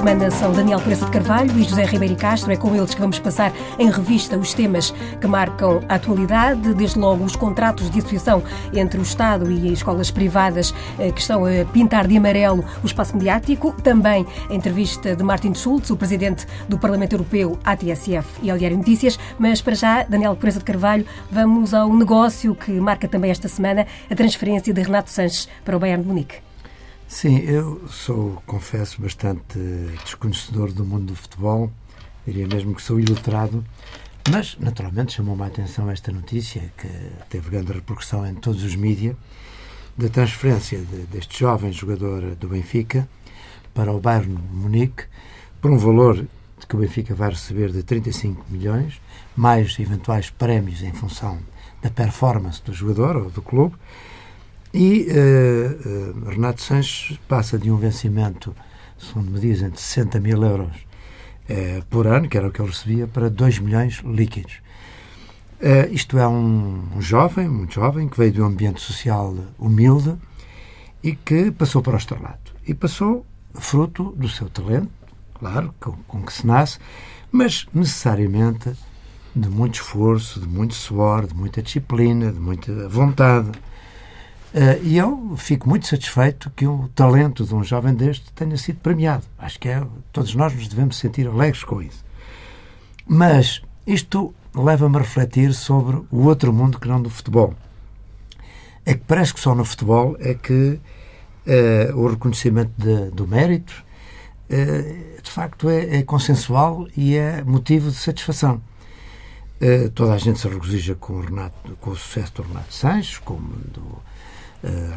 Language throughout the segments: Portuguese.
Semana são Daniel Pereira de Carvalho e José Ribeiro Castro. É com eles que vamos passar em revista os temas que marcam a atualidade, desde logo os contratos de associação entre o Estado e escolas privadas eh, que estão a pintar de amarelo o espaço mediático. Também a entrevista de Martin Schulz, o presidente do Parlamento Europeu à TSF e ao Diário Notícias. Mas para já, Daniel Pereira de Carvalho, vamos ao negócio que marca também esta semana a transferência de Renato Sanches para o Bayern de Munique. Sim, eu sou, confesso, bastante desconhecedor do mundo do futebol, diria mesmo que sou ilustrado, mas naturalmente chamou-me a atenção esta notícia, que teve grande repercussão em todos os mídias, da transferência de, deste jovem jogador do Benfica para o Bayern Munique por um valor que o Benfica vai receber de 35 milhões, mais eventuais prémios em função da performance do jogador ou do clube, e uh, uh, Renato Sanches passa de um vencimento, segundo me dizem, de 60 mil euros uh, por ano, que era o que ele recebia, para 2 milhões líquidos. isto é um, um, jovem, muito jovem, que veio de um ambiente social humilde e que passou para o estrelato. E passou fruto do seu talento, claro, com, com que se nasce, mas necessariamente de muito esforço, de muito suor, de muita disciplina, de muita vontade Uh, e eu fico muito satisfeito que o talento de um jovem deste tenha sido premiado. Acho que é, todos nós nos devemos sentir alegres com isso. Mas isto leva-me a refletir sobre o outro mundo que não do futebol. É que parece que só no futebol é que uh, o reconhecimento de, do mérito uh, de facto é, é, consensual e é motivo de satisfação. toda a gente se regozija com o, Renato, com o sucesso do Renato Sanches, como do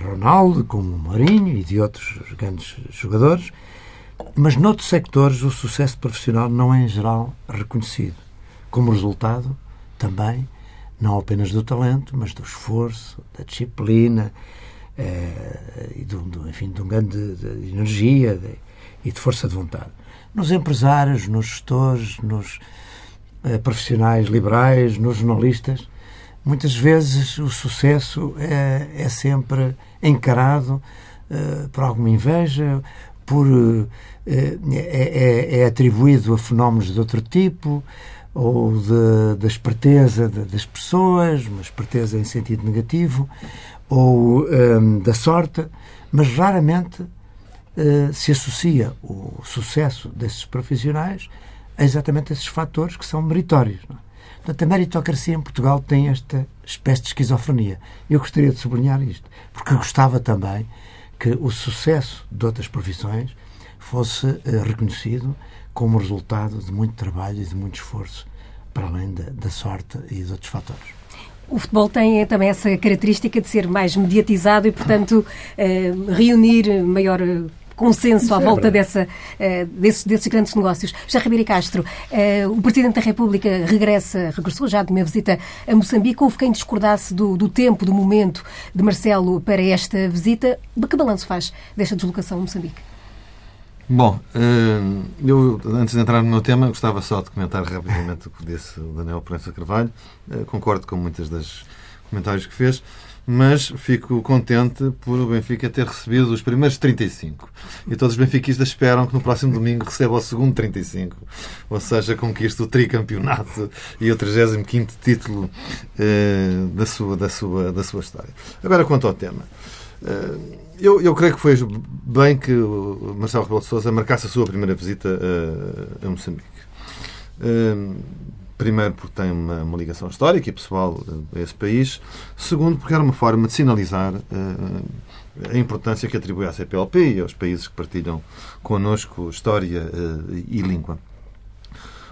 Ronaldo, como Mourinho e de outros grandes jogadores, mas noutros sectores o sucesso profissional não é em geral reconhecido. Como resultado, também, não apenas do talento, mas do esforço, da disciplina eh, e do, enfim, de um grande de, de energia de, e de força de vontade. Nos empresários, nos gestores, nos eh, profissionais liberais, nos jornalistas, muitas vezes o sucesso é, é sempre encarado uh, por alguma inveja, por, uh, é, é, atribuído a fenómenos de outro tipo, ou de, da esperteza de, das pessoas, uma esperteza em sentido negativo, ou um, ehm, da sorte, mas raramente uh, se associa o sucesso desses profissionais a exatamente esses fatores que são meritórios. Não é? Portanto, a meritocracia em Portugal tem esta espécie de esquizofrenia. Eu gostaria de sublinhar isto, porque gostava também que o sucesso de outras profissões fosse uh, reconhecido como resultado de muito trabalho e de muito esforço, para além da, da sorte e de outros fatores. O futebol tem também essa característica de ser mais mediatizado e, portanto, uh, reunir maior consenso à é volta dessa, uh, desses, desses, grandes negócios. Já Ribeiro Castro, uh, o Presidente da República regressa, regressou já de uma visita a Moçambique. Houve quem discordasse do, do tempo, do momento de Marcelo para esta visita. Que balanço faz desta deslocação a Moçambique? Bom, eh, eu, antes de entrar no meu tema, gostava só de comentar rapidamente o que disse o Daniel Prensa Carvalho. Concordo com muitas das comentários que fez mas fico contente por o Benfica ter recebido os primeiros 35. E todos os benfiquistas esperam que no próximo domingo receba o segundo 35. Ou seja, conquiste o tricampeonato e o 35 título eh, da, sua, da, sua, da sua história. Agora, quanto ao tema. Eh, eu, eu creio que foi bem que o Marcelo Rebelo de Sousa marcasse a sua primeira visita a, a Moçambique. Eh, Primeiro, porque tem uma, uma, ligação histórica e pessoal a esse país. Segundo, porque era uma forma de sinalizar uh, a importância que atribui à CPLP e aos países que partilham connosco história uh, e língua.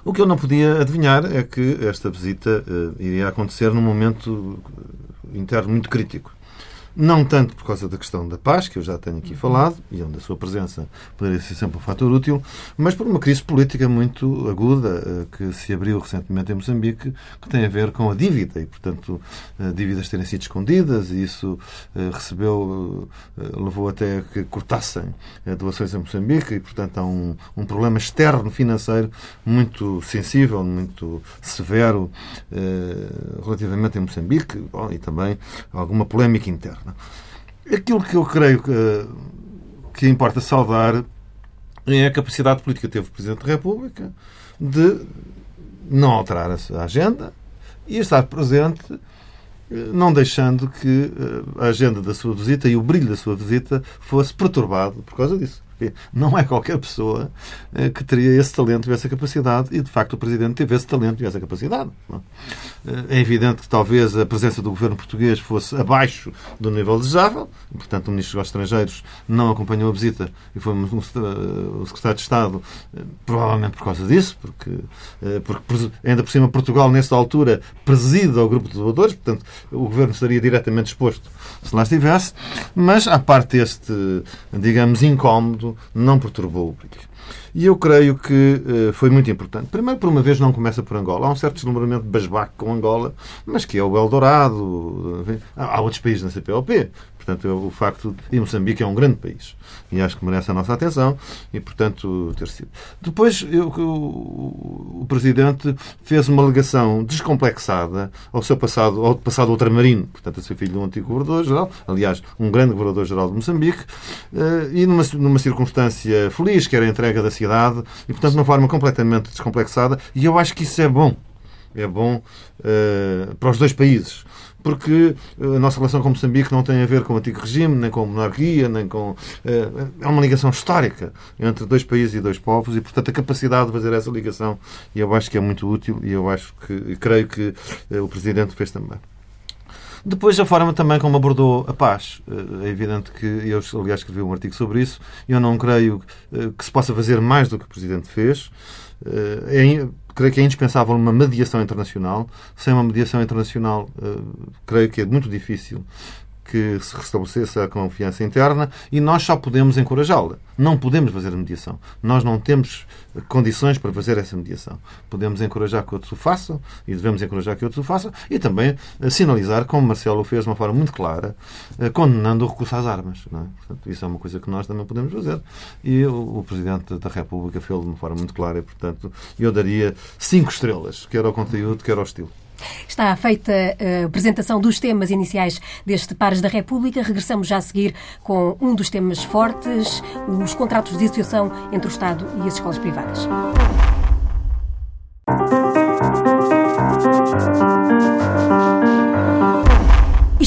O que eu não podia adivinhar é que esta visita uh, iria acontecer num momento interno muito crítico. Não tanto por causa da questão da paz, que eu já tenho aqui falado, e onde a sua presença poderia ser sempre um fator útil, mas por uma crise política muito aguda eh, que se abriu recentemente em Moçambique, que tem a ver com a dívida, e, portanto, eh, dívidas terem sido escondidas, e isso eh, recebeu, levou até que cortassem doações a Moçambique, e, portanto, há um, um problema externo financeiro muito sensível, muito severo relativamente a Moçambique, bom, e também alguma polémica interna. Aquilo que eu creio que, que importa saudar é a capacidade política que teve o Presidente da República de não alterar a agenda e estar presente, não deixando que eh, a agenda da sua visita e o brilho da sua visita fosse perturbado por causa disso. Não é qualquer pessoa eh, que teria esse talento e essa capacidade, e de facto o Presidente teve esse talento e essa capacidade. É evidente que talvez a presença do governo português fosse abaixo do nível desejável, portanto o Ministro dos Estrangeiros não acompanhou a visita e foi o Secretário de Estado, eh, provavelmente por causa disso, porque, eh, porque ainda por cima Portugal, nessa altura, preside ao grupo de doadores, portanto o governo estaria diretamente exposto se lá estivesse, mas à parte este, digamos, incómodo, não perturbou o brilho. E eu creio que uh, foi muito importante. Primeiro, por uma vez, não começa por Angola. Há um certo deslumbramento de basbaque com Angola, mas que é o Eldorado. Há outros países na CPLP. Portanto, o facto de Moçambique é um grande país e acho que merece a nossa atenção e, portanto, ter sido. Depois, eu, o, o, Presidente fez uma alegação descomplexada ao seu passado, ao passado ultramarino, portanto, a ser filho de um antigo governador-geral, aliás, um grande governador-geral de Moçambique, eh, e numa, numa circunstância feliz, que era a entrega da cidade, e, portanto, de uma forma completamente descomplexada, e eu acho que isso é bom. É bom uh, para os dois países porque eh, a nossa relação com Moçambique não tem a ver com o antigo regime, nem com a monarquia, nem com. Eh, é uma ligação histórica entre dois países e dois povos e, portanto, a capacidade de fazer essa ligação, eu acho que é muito útil e eu acho que, creio que o Presidente fez também. Depois, a forma também como abordou a paz. É evidente que eu, aliás, escrevi um artigo sobre isso. Eu não creio que se possa fazer mais do que o Presidente fez. É, creio que é indispensável uma mediação internacional. Sem uma mediação internacional, uh, creio que é muito difícil que se restabelecesse a confiança interna e nós só podemos encorajá-la. Não podemos fazer mediação. Nós não temos condições para fazer essa mediação. Podemos encorajar que outros o façam e devemos encorajar que outros o façam e também eh, sinalizar, como Marcelo fez de uma forma muito clara, eh, condenando o recurso às armas. É? Portanto, isso é uma coisa que nós também podemos fazer e o Presidente da República fez de uma forma muito clara e, portanto, eu daria cinco estrelas, quer ao conteúdo, quer ao estilo. Está feita a apresentação dos temas iniciais deste Pares da República. Regressamos já a seguir com um dos temas fortes, os contratos de associação entre o Estado e as escolas privadas.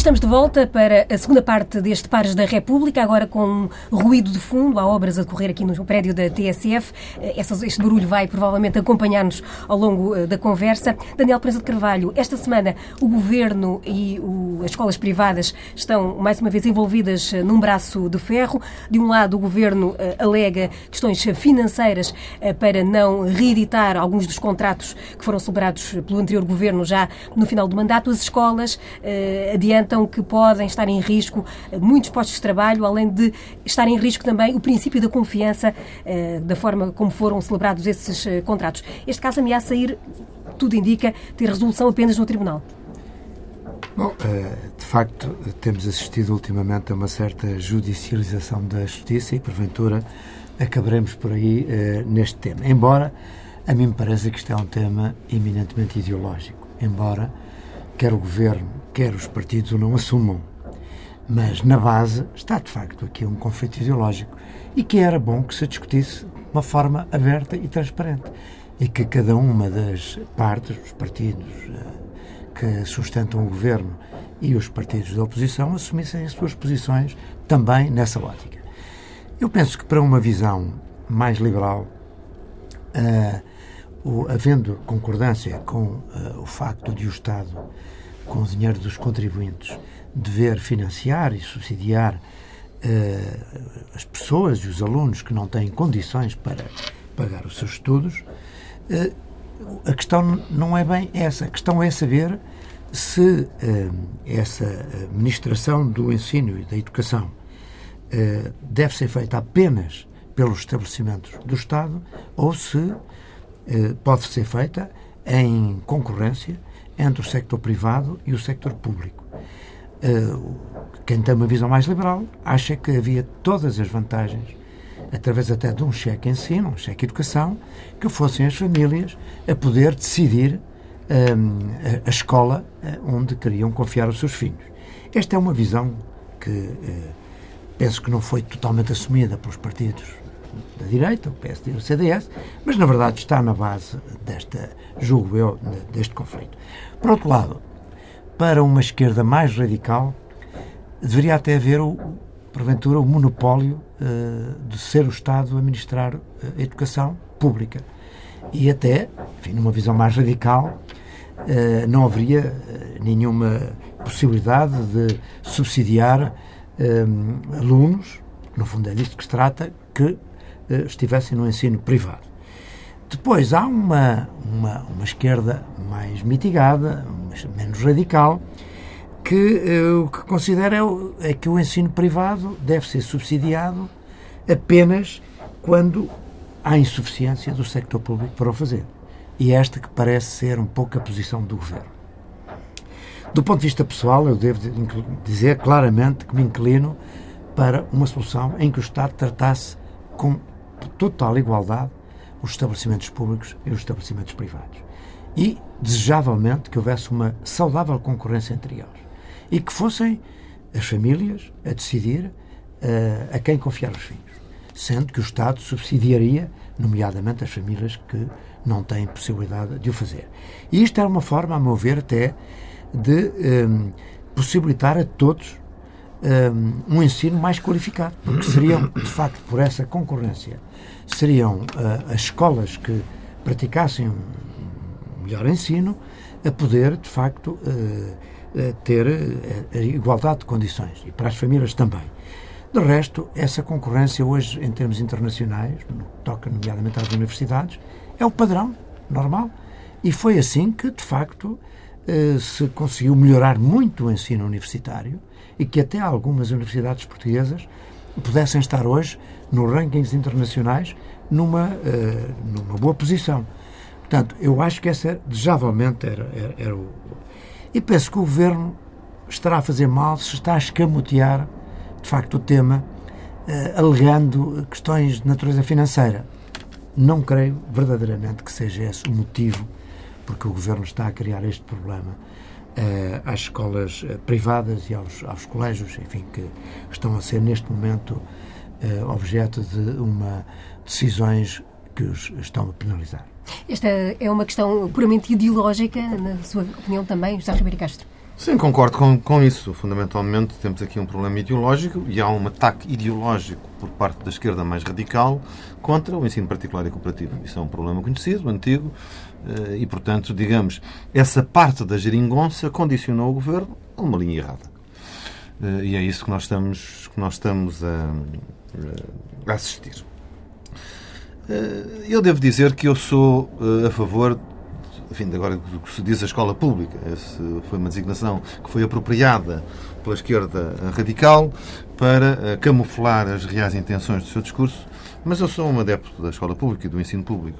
Estamos de volta para a segunda parte deste Pares da República, agora com ruído de fundo. Há obras a decorrer aqui no prédio da TSF. Eh, este barulho vai provavelmente acompanhar-nos ao longo eh, da conversa. Daniel Presa de Carvalho, esta semana o Governo e as escolas privadas estão mais uma vez envolvidas eh, num braço de ferro. De um lado, o Governo alega questões financeiras para não reeditar alguns dos contratos que foram celebrados pelo anterior Governo já no final do mandato. As escolas adiantam que podem estar em risco muitos postos de trabalho, além de estar em risco também o princípio da confiança eh, da forma como foram celebrados esses eh, contratos. Este caso ameaça ir, tudo indica, ter resolução apenas no Tribunal. Bom, eh, de facto, temos assistido ultimamente a uma certa judicialização da justiça e, porventura, acabaremos por aí neste tema. Embora, a mim me parece que isto é um tema eminentemente ideológico. Embora quer o governo, quer os partidos o não assumam. Mas na base está de facto aqui um conflito ideológico e que era bom que se discutisse de uma forma aberta e transparente e que cada uma das partes, os partidos eh, que sustentam o governo e os partidos da oposição assumissem as suas posições também nessa ótica. Eu penso que para uma visão mais liberal, uh, o, havendo concordância com uh, o facto de o Estado, com o dinheiro dos contribuintes, dever financiar e subsidiar uh, as pessoas e os alunos que não têm condições para pagar os seus estudos, uh, a questão não é bem essa. A questão é saber se eh, essa administração do ensino e da educação deve ser feita apenas pelos estabelecimentos do Estado ou se pode ser feita em concorrência entre o sector privado e o sector público. Eh, quem tem uma visão mais liberal acha que havia todas as vantagens, através até de um cheque ensino, um cheque educação, que fossem as famílias a poder decidir um, a, escola eh, onde queriam confiar os seus filhos. Esta é uma visão que penso que não foi totalmente assumida pelos partidos da direita, o PSD e o CDS, mas na verdade está na base desta, julgo eu, deste conflito. Por outro lado, para uma esquerda mais radical, deveria até haver, o, porventura, o monopólio uh, de ser o Estado a administrar a educação pública. E até, enfim, numa visão mais radical, uh, não haveria nenhuma possibilidade de subsidiar alunos, no fundo é disto que se trata, que eh, estivessem no ensino privado. Depois há uma, uma, uma esquerda mais mitigada, menos radical, que uh, o que considera é, é que o ensino privado deve ser subsidiado apenas quando há insuficiência do sector público para o fazer. E é esta que parece ser um pouco a posição do governo. Do ponto de vista pessoal, eu devo dizer claramente que me inclino para uma solução em que o Estado tratasse com total igualdade os estabelecimentos públicos e os estabelecimentos privados. E, desejavelmente, que houvesse uma saudável concorrência entre eles. E que fossem as famílias a decidir uh, a quem confiar os filhos. Sendo que o Estado subsidiaria, nomeadamente, as famílias que não têm possibilidade de o fazer. E isto era uma forma, a meu ver, até de um, eh, possibilitar a todos um, um ensino mais qualificado, porque seriam, de facto, por essa concorrência, seriam uh, as escolas que praticassem um melhor ensino a poder, de facto, uh, ter a igualdade de condições e para as famílias também. De resto, essa concorrência hoje, em termos internacionais, no que toca nomeadamente às universidades, é o padrão normal. E foi assim que, de facto, se conseguiu melhorar muito o ensino universitário e que até algumas universidades portuguesas pudessem estar hoje nos rankings internacionais numa, uh, numa boa posição. Portanto, eu acho que essa, desejavelmente, era, era, era, o. E penso que o governo estará a fazer mal se está a escamotear, de facto, o tema, uh, alegando questões de natureza financeira. Não creio verdadeiramente que seja esse o motivo porque o governo está a criar este problema uh, às escolas eh, privadas e aos, aos colégios, enfim, que estão a ser neste momento uh, objeto de uma decisões que os estão a penalizar. Esta é uma questão puramente ideológica, na sua opinião também, José Ribeiro Castro? Sim, concordo com, com isso. Fundamentalmente temos aqui um problema ideológico e há um ataque ideológico por parte da esquerda mais radical contra o ensino particular e cooperativo. Isso é um problema conhecido, antigo, eh, e, portanto, digamos, essa parte da geringonça condicionou o governo a uma linha errada. Eh, e é isso que nós estamos, que nós estamos a, a assistir. Eh, eu devo dizer que eu sou a favor enfim, agora que se diz a escola pública. Essa foi uma designação que foi apropriada pela esquerda radical para camuflar as reais intenções do seu discurso, mas eu sou um adepto da escola pública e do ensino público.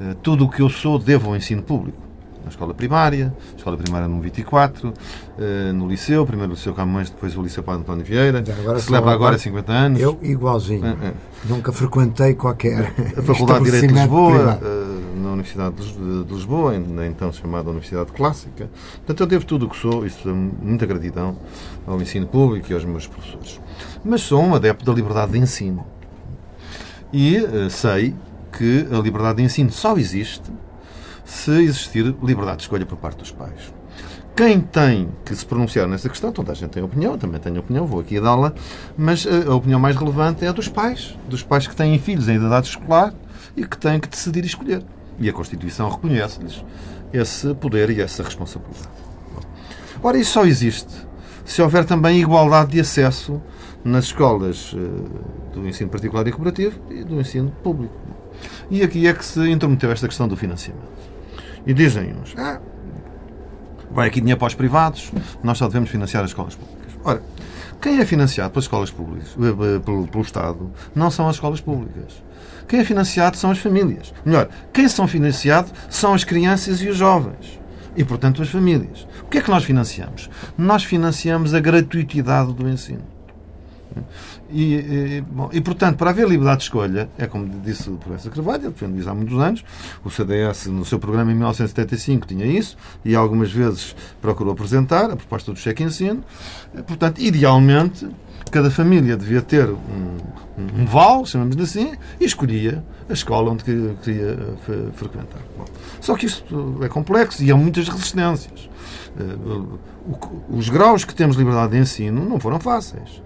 Eh, tudo o que eu sou devo ao ensino público. Na escola primária, escola primária no 24, eh, no liceu, primeiro o Liceu Camões, depois o Liceu Padre António Vieira, agora, celebra agora 50 anos. Eu, igualzinho. É, é. Nunca frequentei qualquer. A Faculdade de Direito de Lisboa, eh, na Universidade de Lisboa, então chamada Universidade Clássica. Portanto, eu devo tudo o que sou, isso é muita gratidão ao ensino público e aos meus professores. Mas sou um adepto da liberdade de ensino. E sei que a liberdade de ensino só existe se existir liberdade de escolha por parte dos pais. Quem tem que se pronunciar nessa questão, toda a gente tem opinião, também tem opinião, vou aqui dá-la, mas a opinião mais relevante é a dos pais, dos pais que têm filhos em idade escolar e que têm que decidir escolher. E a Constituição reconhece-lhes esse poder e essa responsabilidade. Ora, isso só existe se houver também igualdade de acesso nas escolas eh, do ensino particular e cooperativo e do ensino público. E aqui é que se intrometeu esta questão do financiamento. E dizem uns, ah, vai aqui dinheiro para os privados, nós só devemos financiar as escolas públicas. Ora, quem é financiado pelas escolas públicas, eh, eh, pelo, pelo Estado, não são as escolas públicas. Quem é financiado são as famílias. Melhor, quem são financiados são as crianças e os jovens. E, portanto, as famílias. O que é que nós financiamos? Nós financiamos a gratuitidade do ensino. E, e, bom, e, portanto, para haver liberdade de escolha, é como disse o professor Carvalho, defende isso há muitos anos, o CDS, no seu programa em 1975, tinha isso, e algumas vezes procurou apresentar a proposta do cheque ensino. Portanto, idealmente, cada família devia ter um, um, um vale, chamamos assim, e escolhia a escola onde queria frequentar. Bom, só que isto é complexo e há muitas resistências. Eh, os graus que temos de liberdade de ensino não foram fáceis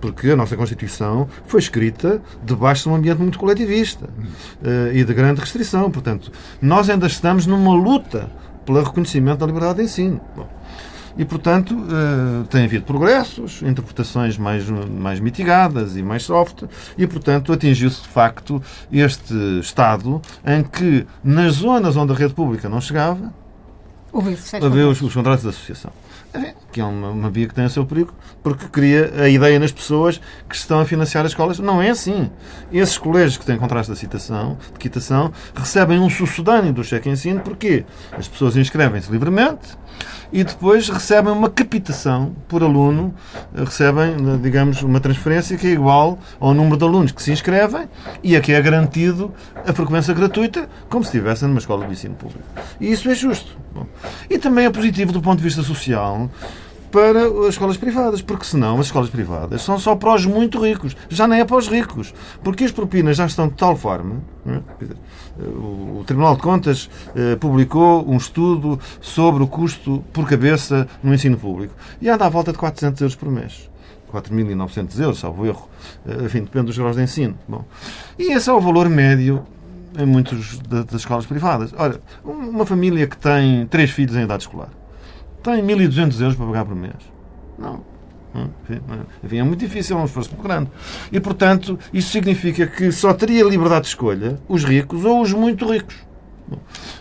porque a nossa Constituição foi escrita debaixo de um ambiente muito coletivista uh, e de grande restrição. Portanto, nós ainda estamos numa luta pelo reconhecimento da liberdade de ensino. Bom, e, portanto, uh, tem havido progressos, interpretações mais, mais mitigadas e mais soft, e, portanto, atingiu-se de facto este estado em que, nas zonas onde a rede pública não chegava, havia os, os contratos de associação que é uma, uma, via que tem o seu perigo, porque cria a ideia nas pessoas que estão a financiar as escolas. Não é assim. Esses colégios que têm contratos de citação, de quitação, recebem um sucedâneo do cheque ensino, porque as pessoas inscrevem-se livremente e depois recebem uma capitação por aluno, recebem, digamos, uma transferência que é igual ao número de alunos que se inscrevem e a que é garantido a frequência gratuita, como se estivessem numa escola de ensino público. E isso é justo. Bom, e também é positivo do ponto de vista social para as escolas privadas, porque senão as escolas privadas são só para os muito ricos, já nem é para os ricos, porque as propinas já estão de tal forma. É? O Tribunal de Contas eh, publicou um estudo sobre o custo por cabeça no ensino público e anda à volta de 400 euros por mês. 4.900 euros, salvo erro. Eh, enfim, depende dos graus de ensino. Bom, e esse é o valor médio em muitas das escolas privadas. Olha, uma família que tem três filhos em idade escolar tem 1.200 euros para pagar por mês. Não. Enfim, é muito difícil, é um esforço muito grande. E, portanto, isso significa que só teria liberdade de escolha os ricos ou os muito ricos.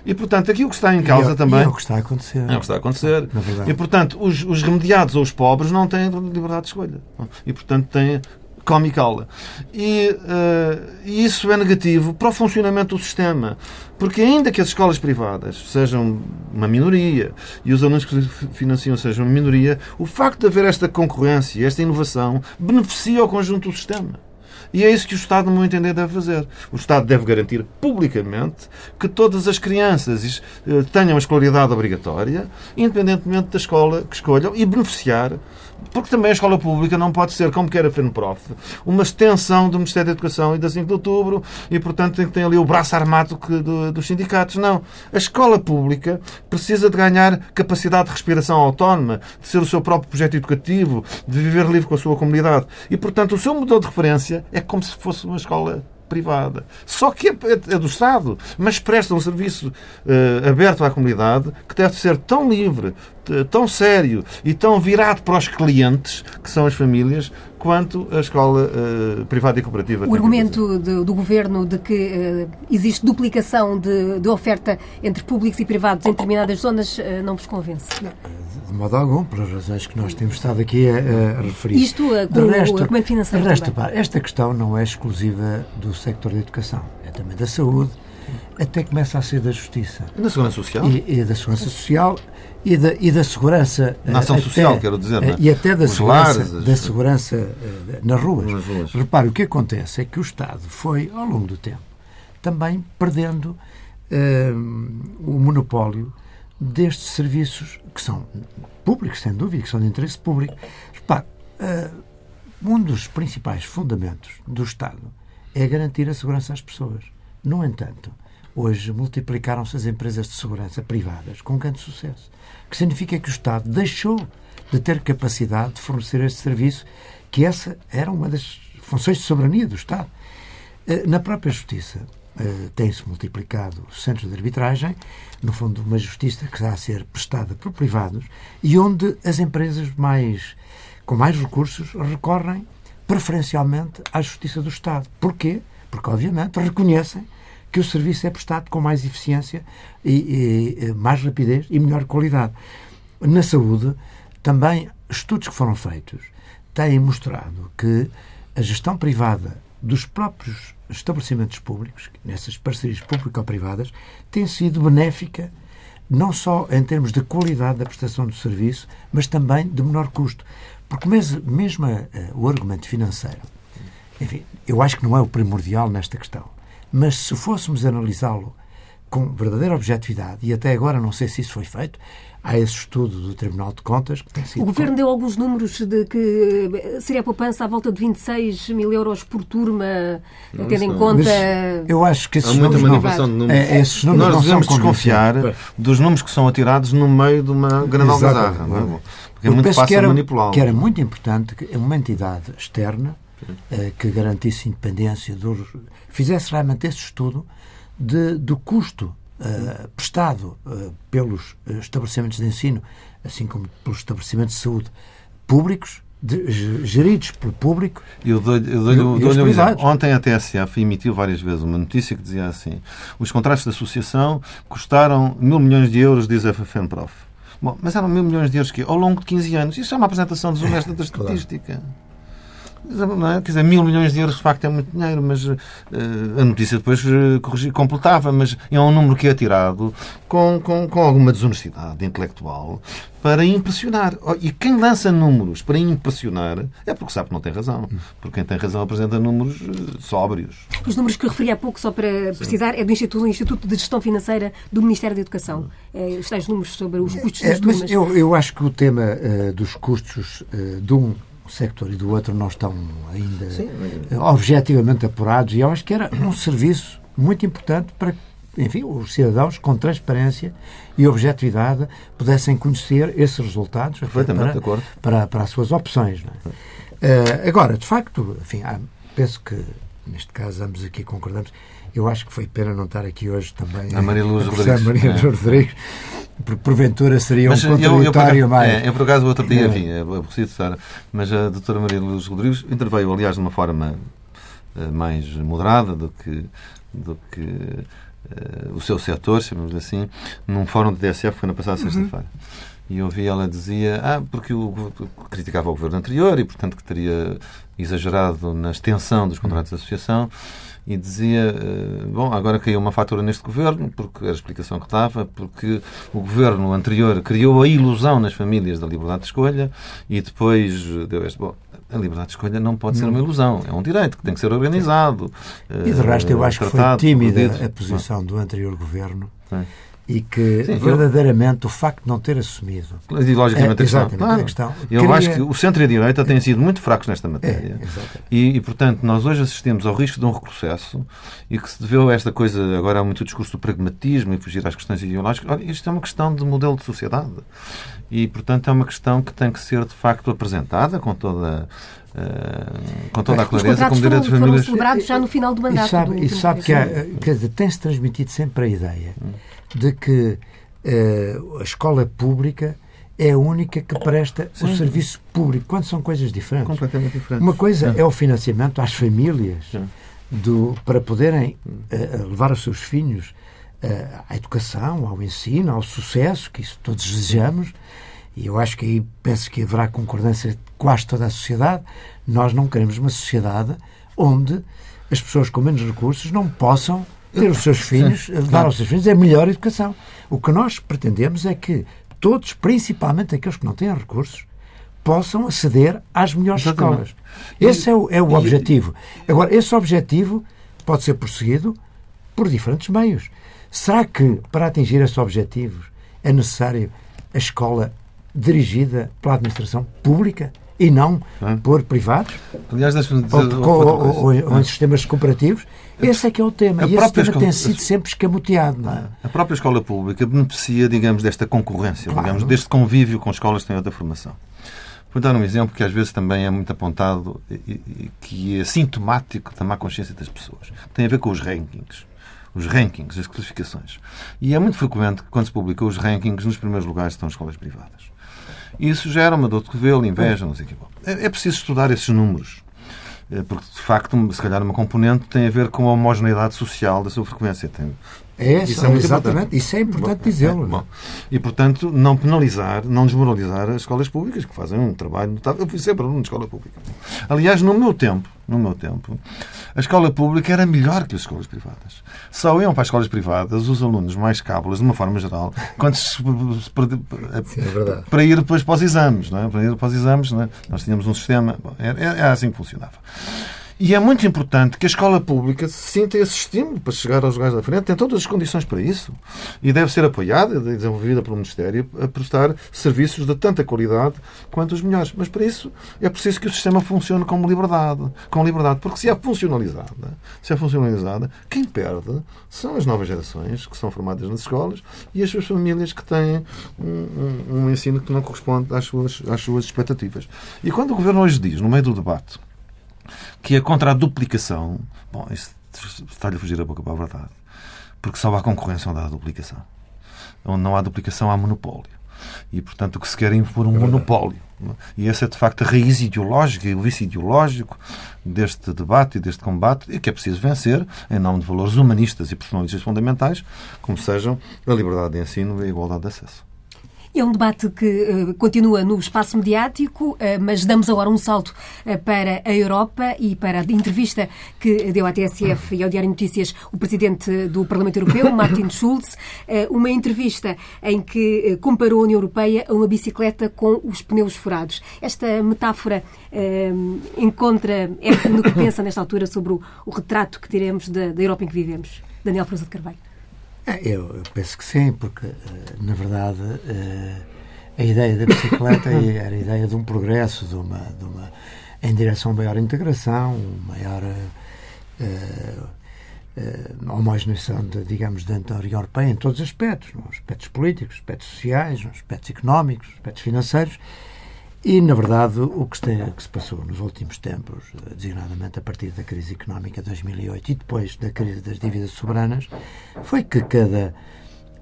E, portanto, aquilo que está em causa é, também. É o que está a acontecer. É o que está a acontecer. E, portanto, os, os remediados ou os pobres não têm liberdade de escolha. E, portanto, têm come cala. E uh, isso é negativo para o funcionamento do sistema. Porque ainda que as escolas privadas sejam uma minoria e os alunos que financiam sejam uma minoria, o facto de haver esta concorrência, esta inovação, beneficia o conjunto do sistema. E é isso que o Estado, no meu entender, deve fazer. O Estado deve garantir publicamente que todas as crianças eh, tenham a escolaridade obrigatória, independentemente da escola que escolham, e beneficiar porque também a escola pública não pode ser, como quer a FENPROF, uma extensão do Ministério da Educação e da 5 de Outubro e, portanto, tem ter ali o braço armado que, do, dos sindicatos. Não. A escola pública precisa de ganhar capacidade de respiração autónoma, de ser o seu próprio projeto educativo, de viver livre com a sua comunidade. E, portanto, o seu modelo de referência é como se fosse uma escola privada. Só que é, é, do Estado, mas presta um serviço uh, aberto à comunidade que deve ser tão livre, tão sério e tão virado para os clientes, que são as famílias, quanto a escola uh, privada e cooperativa. O argumento do, do, governo de que uh, existe duplicação de, de, oferta entre públicos e privados em determinadas zonas uh, não vos convence? Não. De modo algum, pelas razões que nós temos estado aqui a, a referir. Isto com resto, o argumento financeiro. De resto, pá, esta questão não é exclusiva do sector da educação, é também da saúde, até começa a ser da justiça. E da segurança social? E, e da segurança social e da, e da segurança. Na ação até, social, quero dizer. Não é? E até da Os segurança, lares, da segurança uh, nas ruas. nas ruas. Repare, o que acontece é que o Estado foi, ao longo do tempo, também perdendo uh, o monopólio destes serviços que são públicos, sem dúvida, que são de interesse público. Repare, uh, um dos principais fundamentos do Estado é garantir a segurança às pessoas. No entanto, hoje multiplicaram-se as empresas de segurança privadas com grande sucesso que significa que o Estado deixou de ter capacidade de fornecer este serviço, que essa era uma das funções de soberania do Estado. Eh, na própria Justiça eh, tem-se multiplicado os centros de arbitragem, no fundo, uma justiça que está a ser prestada por privados e onde as empresas mais com mais recursos recorrem preferencialmente à Justiça do Estado. Porquê? Porque, obviamente, reconhecem que o serviço é prestado com mais eficiência e, e mais rapidez e melhor qualidade. Na saúde, também estudos que foram feitos têm mostrado que a gestão privada dos próprios estabelecimentos públicos, nessas parcerias público-privadas, tem sido benéfica não só em termos de qualidade da prestação do serviço, mas também de menor custo. Porque mesmo, mesmo uh, o argumento financeiro, enfim, eu acho que não é o primordial nesta questão, mas se fôssemos analisá-lo com verdadeira objetividade, e até agora não sei se isso foi feito, há esse estudo do Tribunal de Contas que tem sido. O Governo deu alguns números de que eh, seria a poupança à volta de 26 mil euros por turma, não, tendo em conta. eu acho que esses há muita números manipulação não, de números. É, esses números Nós não devemos são desconfiar dos números que são atirados no meio de uma grande algazarra. Não é? Porque é eu muito penso fácil que era, manipulá-lo. que era muito importante que uma entidade externa eh, que garantisse independência, dos, fizesse realmente esse estudo de, do custo eh, prestado eh, pelos eh, estabelecimentos de ensino, assim como pelos estabelecimentos de saúde públicos, de- ge- geridos pelo público. Eu dou-lhe os dou-lhe um exemplo. Ontem a TSF emitiu várias vezes uma notícia que dizia assim: os contratos de associação custaram mil milhões de euros, diz a FFNPROF. Bom, mas eram mil milhões de euros que ao longo de 15 anos. Isso é uma apresentação desonesta da estatística. Não é? Quer dizer, mil milhões de euros de facto é muito dinheiro, mas eh, a notícia depois corrigi- completava, mas é um número que é tirado com, com, com alguma desonestidade intelectual para impressionar. Oh, E quem lança números para impressionar é porque sabe que não tem razão. Porque quem tem razão apresenta números eh, sóbrios. Os números que eu referi há pouco, só para precisar, é do Instituto, do Instituto de Gestão Financeira do Ministério da Educação. É, os tais números sobre os custos É, das mas turmas. eu, eu acho que o tema eh, dos custos eh, de um sector e do outro não estão ainda eh, objetivamente apurados e eu acho que era um serviço muito importante para que, enfim, os cidadãos com transparência e objetividade pudessem conhecer esses resultados para, acordo. para, para as suas opções. não é? Eh, agora, de facto, enfim, há- penso que neste caso ambos aqui concordamos. Eu acho que foi pena não estar aqui hoje também A Maria Luz a Rodrigues. Maria É. Luz Rodrigues, por- porventura seria Mas um eu, eu, contraditório acaso, mais. é, eu, por acaso, o outro dia É. vi, é preciso estar, mas a doutora Maria Luz Rodrigues interveio, aliás, de uma forma eh, mais moderada do que, do que eh, o seu setor, chamamos assim, num fórum de DSF, foi na passada sexta-feira. E ouvi ela dizia, ah, porque o, criticava o governo anterior e, portanto, que teria exagerado na extensão dos contratos de associação e dizia, eh, bom, agora caiu uma fatura neste governo, porque era a explicação que dava, porque o governo anterior criou a ilusão nas famílias da liberdade de escolha e depois deu este. Bom, a liberdade de escolha não pode ser uma ilusão, é um direito que tem que ser organizado. E de resto, eu eh, acho que foi tímida a posição do anterior governo Sim. E que Sim, eu- verdadeiramente o facto de não ter assumido. Ideologicamente É, a questão. Claro. a questão. Eu Queria- acho que o centro e a direita têm sido muito fracos nesta matéria. É. E, e, portanto, nós hoje assistimos ao risco de um retrocesso e que se deveu a esta coisa, agora há muito o discurso do pragmatismo e fugir às questões ideológicas. Olha, isto é uma questão de modelo de sociedade. E, portanto, é uma questão que tem que ser, de facto, apresentada com toda, eh, com toda a clareza, como foram, direitos foram famílias. celebrados já no final do mandato. E sabe, do e sabe que há, quer dizer, tem-se transmitido sempre a ideia de que eh, a escola pública é a única que presta o serviço público, quando são coisas diferentes. Completamente diferente. Uma coisa é o financiamento às famílias do, para poderem eh, levar os seus filhos eh, à educação, ao ensino, ao sucesso, que isso todos desejamos, e eu acho que aí penso que haverá concordância de quase toda a sociedade. Nós não queremos uma sociedade onde as pessoas com menos recursos não possam ter os seus filhos, eh, dar aos seus filhos a melhor educação. O que nós pretendemos é que todos, principalmente aqueles que não têm recursos, possam aceder às melhores Exatamente. escolas. Esse é o, é o e- objetivo. Agora, esse objetivo pode ser prosseguido por diferentes meios. Será que, para atingir esses objetivos, é necessário a escola dirigida pela administração pública e não Hum. por privados? Aliás, deixa-me dizer Ou, ou- ou- ou em sistemas cooperativos? Esse é que é o tema. A E esse tema escola- tem sido sempre escamoteado. Não é? A própria escola pública beneficia, digamos, desta concorrência, Claro. digamos, deste convívio com escolas que têm outra formação. Vou dar um exemplo que às vezes também é muito apontado e, e que é sintomático da má consciência das pessoas. Tem a ver com os rankings. Os rankings, as classificações. E é muito frequente que quando se publica os rankings, nos primeiros lugares estão escolas privadas. E isso gera uma dor de cotovelo, inveja, não sei o que. É, é preciso estudar esses números. porque de facto, se calhar, uma componente tem a ver com a homogeneidade social da sua frequência. Tem, é, isso é muito exatamente. Importante. Isso é importante dizê-lo. É, e, portanto, não penalizar, não desmoralizar as escolas públicas que fazem um trabalho notável. Eu fui sempre aluno de escola pública. Aliás, no meu tempo, no meu tempo, a escola pública era melhor que as escolas privadas. Só iam para as escolas privadas os alunos mais cábulas, de uma forma geral, quando se, é para ir depois para os exames. Não é? Para ir para os exames, não é? nós tínhamos um sistema. Era, era assim que funcionava. E é muito importante que a escola pública sinta esse estímulo para chegar aos lugares da frente, tem todas as condições para isso. E deve ser apoiada e desenvolvida pelo Ministério a prestar serviços de tanta qualidade quanto os melhores. Mas para isso é preciso que o sistema funcione com liberdade. Com liberdade. Porque se é funcionalizada, se é funcionalizada, quem perde são as novas gerações que são formadas nas escolas e as suas famílias que têm um, um, um ensino que não corresponde às suas, às suas expectativas. E quando o Governo hoje diz, no meio do debate, que é contra a duplicação. Bom, isso está-lhe a fugir a boca para a verdade. Porque só há concorrência onde há duplicação. Onde não há duplicação, há monopólio. E, portanto, o que se quer é impor um é monopólio. E essa é, de facto, a raiz ideológica e o vício ideológico deste debate e deste combate e que é preciso vencer em nome de valores humanistas e personalistas fundamentais, como sejam a liberdade de ensino e a igualdade de acesso. É um debate que uh, continua no espaço mediático, uh, mas damos agora um salto uh, para a Europa e para a entrevista que deu à TSF e ao Diário Notícias o Presidente do Parlamento Europeu, Martin Schulz, uma entrevista em que comparou a União Europeia a uma bicicleta com os pneus furados. Esta metáfora encontra é no que pensa nesta altura sobre o, o retrato que teremos da, da Europa em que vivemos. Daniel Sousa de Carvalho. É, eu, eu, penso que sim, porque, eh, na verdade, eh, a ideia da bicicleta era a ideia de um progresso, de uma, de uma em direção a maior integração, maior uh, uh, homogeneização, de, digamos, dentro da União Europeia em todos os aspectos, nos aspectos políticos, aspectos sociais, nos aspectos económicos, aspectos financeiros. E, na verdade, o que que se, passou nos últimos tempos, designadamente a partir da crise económica de 2008 e depois da crise das dívidas soberanas, foi que cada,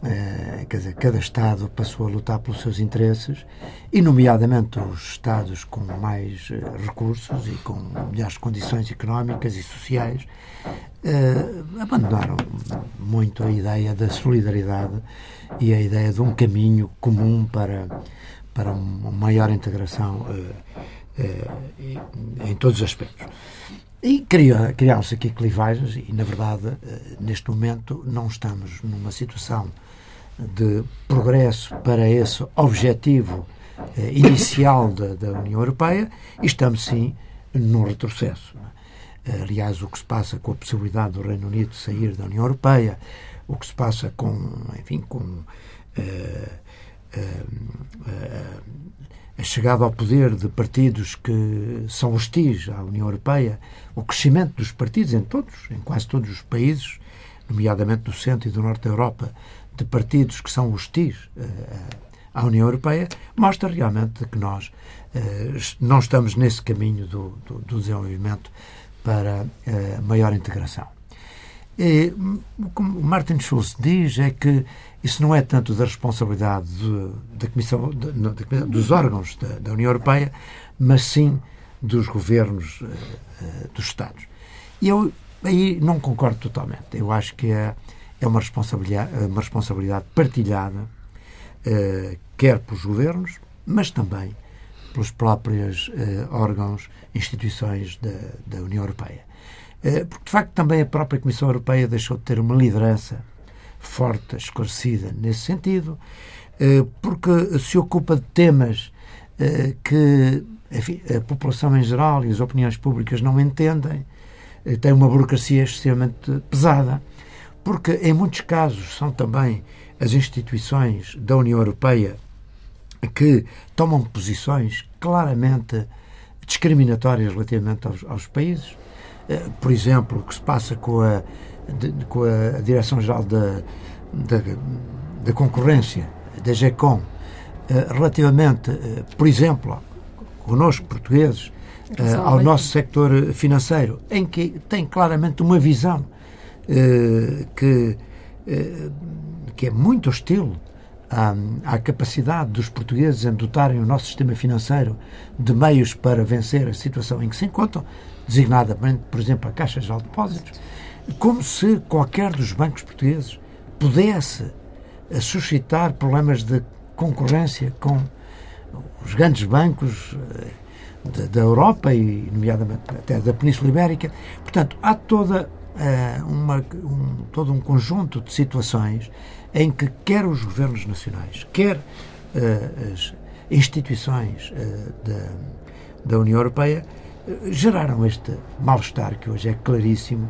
eh, cada Estado passou a lutar pelos seus interesses e, nomeadamente, os Estados com mais eh, recursos e com melhores condições económicas e sociais eh, abandonaram muito a ideia da solidariedade e a ideia de um caminho comum para para uma maior integração uh, uh, em todos os aspectos. E criaram-se aqui clivagens e, na verdade, uh, neste momento não estamos numa situação de progresso para esse objetivo inicial da, da, União Europeia e estamos, sim, num retrocesso. Aliás, o que se passa com a possibilidade do Reino Unido sair da União Europeia, o que se passa com, enfim, com a chegada ao poder de partidos que são hostis à União Europeia, o crescimento dos partidos em todos, em quase todos os países, nomeadamente do centro e do norte da Europa, de partidos que são hostis à União Europeia, mostra realmente que nós não estamos nesse caminho do, do, desenvolvimento para maior integração. E, como Martin Schulz diz, é que isso não é tanto da responsabilidade de, da Comissão, de, dos órgãos da, da, União Europeia, mas sim dos governos uh, uh, dos Estados. E eu aí não concordo totalmente. Eu acho que é, é uma, responsabilidade, uma responsabilidade partilhada, uh, quer pelos governos, mas também pelos próprios órgãos, instituições da, da União Europeia. Porque, de facto, também a própria Comissão Europeia deixou de ter uma liderança forte, esclarecida nesse sentido, eh, porque se ocupa de temas eh, que enfim, a população em geral e as opiniões públicas não entendem, eh, tem uma burocracia extremamente pesada, porque em muitos casos são também as instituições da União Europeia que tomam posições claramente discriminatórias relativamente aos, aos países. Por exemplo, o que se passa com a de, com a Direção-Geral da, da, da, Concorrência, da GECOM, eh, relativamente, eh, por exemplo, conosco, portugueses, eh, ao nosso sector financeiro, em que tem claramente uma visão que, que é muito hostil à, à, capacidade dos portugueses em dotarem o nosso sistema financeiro de meios para vencer a situação em que se encontram, designadamente, por exemplo, a Caixa de Depósitos, como se qualquer dos bancos portugueses pudesse eh, suscitar problemas de concorrência com os grandes bancos eh, da Europa e, nomeadamente, até da Península Ibérica. Portanto, há toda, uh, uma, um, todo um conjunto de situações em que quer os governos nacionais, quer as instituições da, da União Europeia, geraram este mal-estar que hoje é claríssimo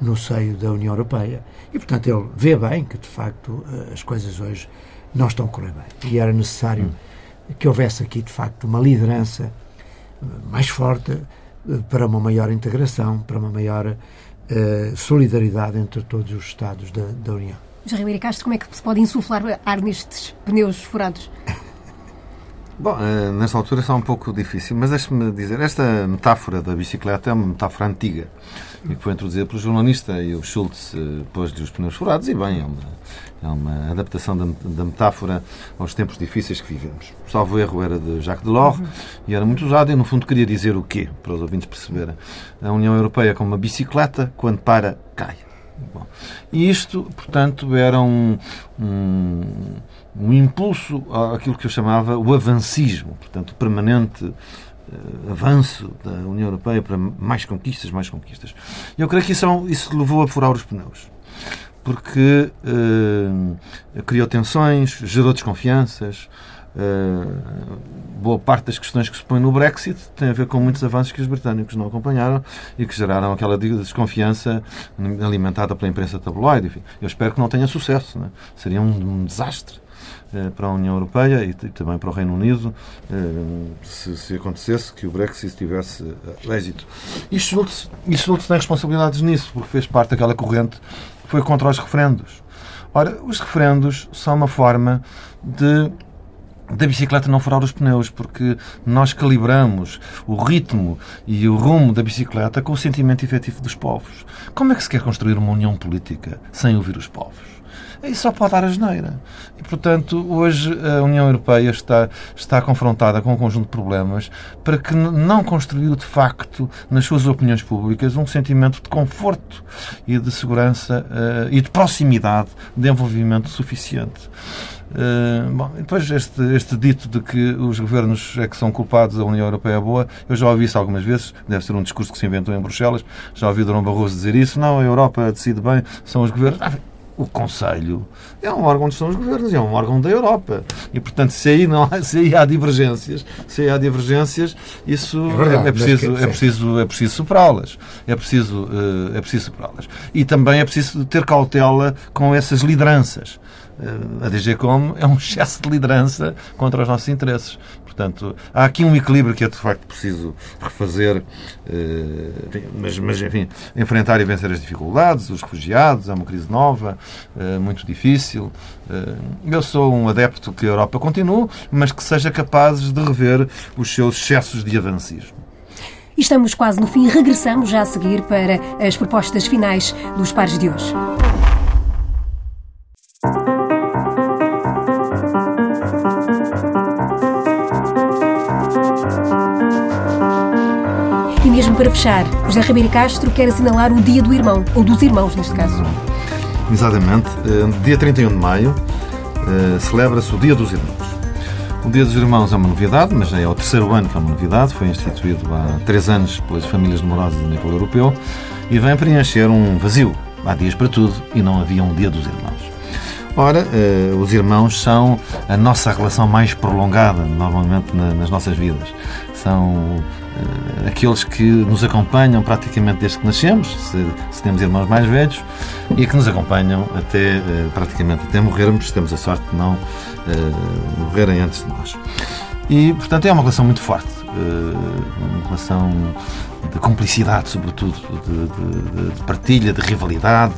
no seio da União Europeia. E, portanto, ele vê bem que, de facto, as coisas hoje não estão a correr bem. E era necessário hum. que houvesse aqui, de facto, uma liderança mais forte eh, para uma maior integração, para uma maior uh, solidariedade entre todos os Estados da, da União. José Ribeiro Castro, como é que se pode insuflar ar nestes pneus furados? Bom, uh, nesta altura está um pouco difícil, mas deixe-me dizer, esta metáfora da bicicleta é uma metáfora antiga e que foi introduzida pelo jornalista e o Schultz uh, pôs-lhe os pneus furados e bem, é uma, é uma adaptação da, da, metáfora aos tempos difíceis que vivemos. O salvo erro era de Jacques Delors uhum. e era muito usado e, no fundo, queria dizer o quê, para os ouvintes perceberem. A União Europeia é como uma bicicleta, quando para, cai. Bom, e isto, portanto, era um, um, um impulso àquilo que eu chamava o avancismo, portanto, o permanente uh, avanço da União Europeia para mais conquistas, mais conquistas. Eu creio que isso, é isso levou a furar os pneus porque uh, criou tensões, gerou desconfianças. Uh, boa parte das questões que se põe no Brexit tem a ver com muitos avanços que os britânicos não acompanharam e que geraram aquela desconfiança alimentada pela imprensa tabloide. Enfim, eu espero que não tenha sucesso. Né? Seria um, um desastre para a União Europeia e, também para o Reino Unido uh, se, se, acontecesse que o Brexit tivesse êxito. E Schultz, e Schultz tem responsabilidades nisso, porque fez parte daquela corrente foi contra os referendos. Ora, os referendos são uma forma de da bicicleta não furar os pneus, porque nós calibramos o ritmo e o rumo da bicicleta com o sentimento efetivo dos povos. Como é que se quer construir uma união política sem ouvir os povos? Isso só pode dar a geneira. E, portanto, hoje a União Europeia está, está confrontada com um conjunto de problemas para que não construiu, de facto, nas suas opiniões públicas, um sentimento de conforto e de segurança uh, e de proximidade, de envolvimento suficiente. Uh, bom, depois este, este dito de que os governos é que são culpados, a União Europeia é boa, eu já ouvi isso algumas vezes, deve ser um discurso que se inventou em Bruxelas, já ouvi Dom Barroso dizer isso, não, a Europa decide bem, são os governos. Ah, o Conselho é um órgão onde estão os governos, é um órgão da Europa. E, portanto, se aí, não há, se aí há divergências, se aí há divergências, isso é, verdade, é, é, preciso, é, preciso, é preciso superá-las. É preciso, uh, é preciso superá-las. E também é preciso ter cautela com essas lideranças. Uh, a DGCOM é um excesso de liderança contra os nossos interesses. Portanto, há aqui um equilíbrio que é de facto preciso refazer, eh, mas, mas enfim, enfrentar e vencer as dificuldades, os refugiados, é uma crise nova, eh, muito difícil. Eh, eu sou um adepto que a Europa continue, mas que seja capaz de rever os seus excessos de avancismo. estamos quase no fim. Regressamos já a seguir para as propostas finais dos pares de hoje. Para fechar, José Ribeiro Castro quer assinalar o Dia do Irmão, ou dos Irmãos, neste caso. Exatamente. Eh, dia 31 de maio eh, celebra-se o Dia dos Irmãos. O Dia dos Irmãos é uma novidade, mas é o terceiro ano que é uma novidade. Foi instituído há três anos pelas famílias numerosas a nível europeu e vem preencher um vazio. Há dias para tudo e não havia um Dia dos Irmãos. Ora, eh, os irmãos são a nossa relação mais prolongada, normalmente, nas nossas vidas. São aqueles que nos acompanham praticamente desde que nascemos, se, se, temos irmãos mais velhos, e que nos acompanham até uh, praticamente até morrermos, temos a sorte de não uh, morrerem antes de nós. E, portanto, é uma relação muito forte, uma relação de cumplicidade, sobretudo, de, de, de partilha, de rivalidade,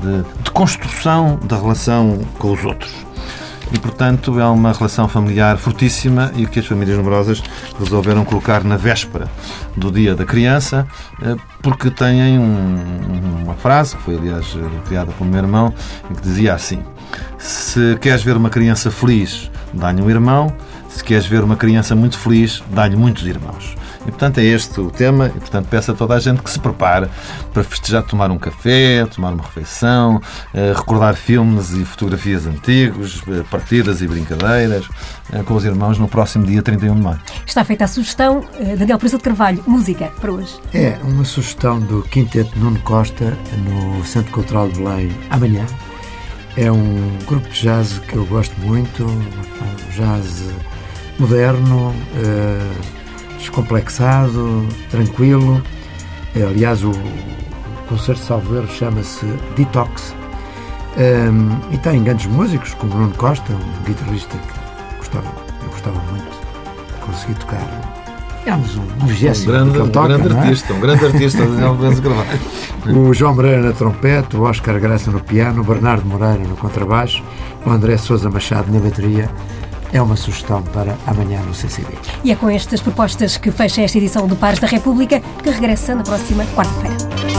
de, de construção da relação com os outros e, portanto, é uma relação familiar fortíssima e que as famílias numerosas resolveram colocar na véspera do Dia da Criança, eh, porque têm um, uma frase, que foi, aliás, criada pelo meu irmão, que dizia assim: Se queres ver uma criança feliz, dá-lhe um irmão. Se queres ver uma criança muito feliz, dá-lhe muitos irmãos. E, portanto, é este o tema. E, portanto, peço a toda a gente que se prepare para festejar, tomar um café, tomar uma refeição, eh, recordar filmes e fotografias antigos, eh, partidas e brincadeiras eh, com os irmãos no próximo dia 31 de maio. Está feita a sugestão. Daniel Presa de Carvalho, música para hoje. É uma sugestão do Quinteto Nuno Costa no Centro Cultural de Belém amanhã. É um grupo de jazz que eu gosto muito, um jazz moderno, descomplexado, tranquilo. É, aliás, o, concerto de Salveiro chama-se Detox. Um, e tem grandes músicos, como Bruno Costa, um guitarrista que gostava, eu gostava muito de conseguir tocar. Digamos, um vigésimo um grande, um toca, grande é? artista, um grande artista, Daniel Benzo Carvalho. O João Moreira na trompete, o Oscar Graça no piano, o Bernardo Moreira no contrabaixo, o André Sousa Machado na bateria é uma sugestão para amanhã no CCB. E é com estas propostas que fecha esta edição do Pares da República, que regressa na próxima quarta-feira.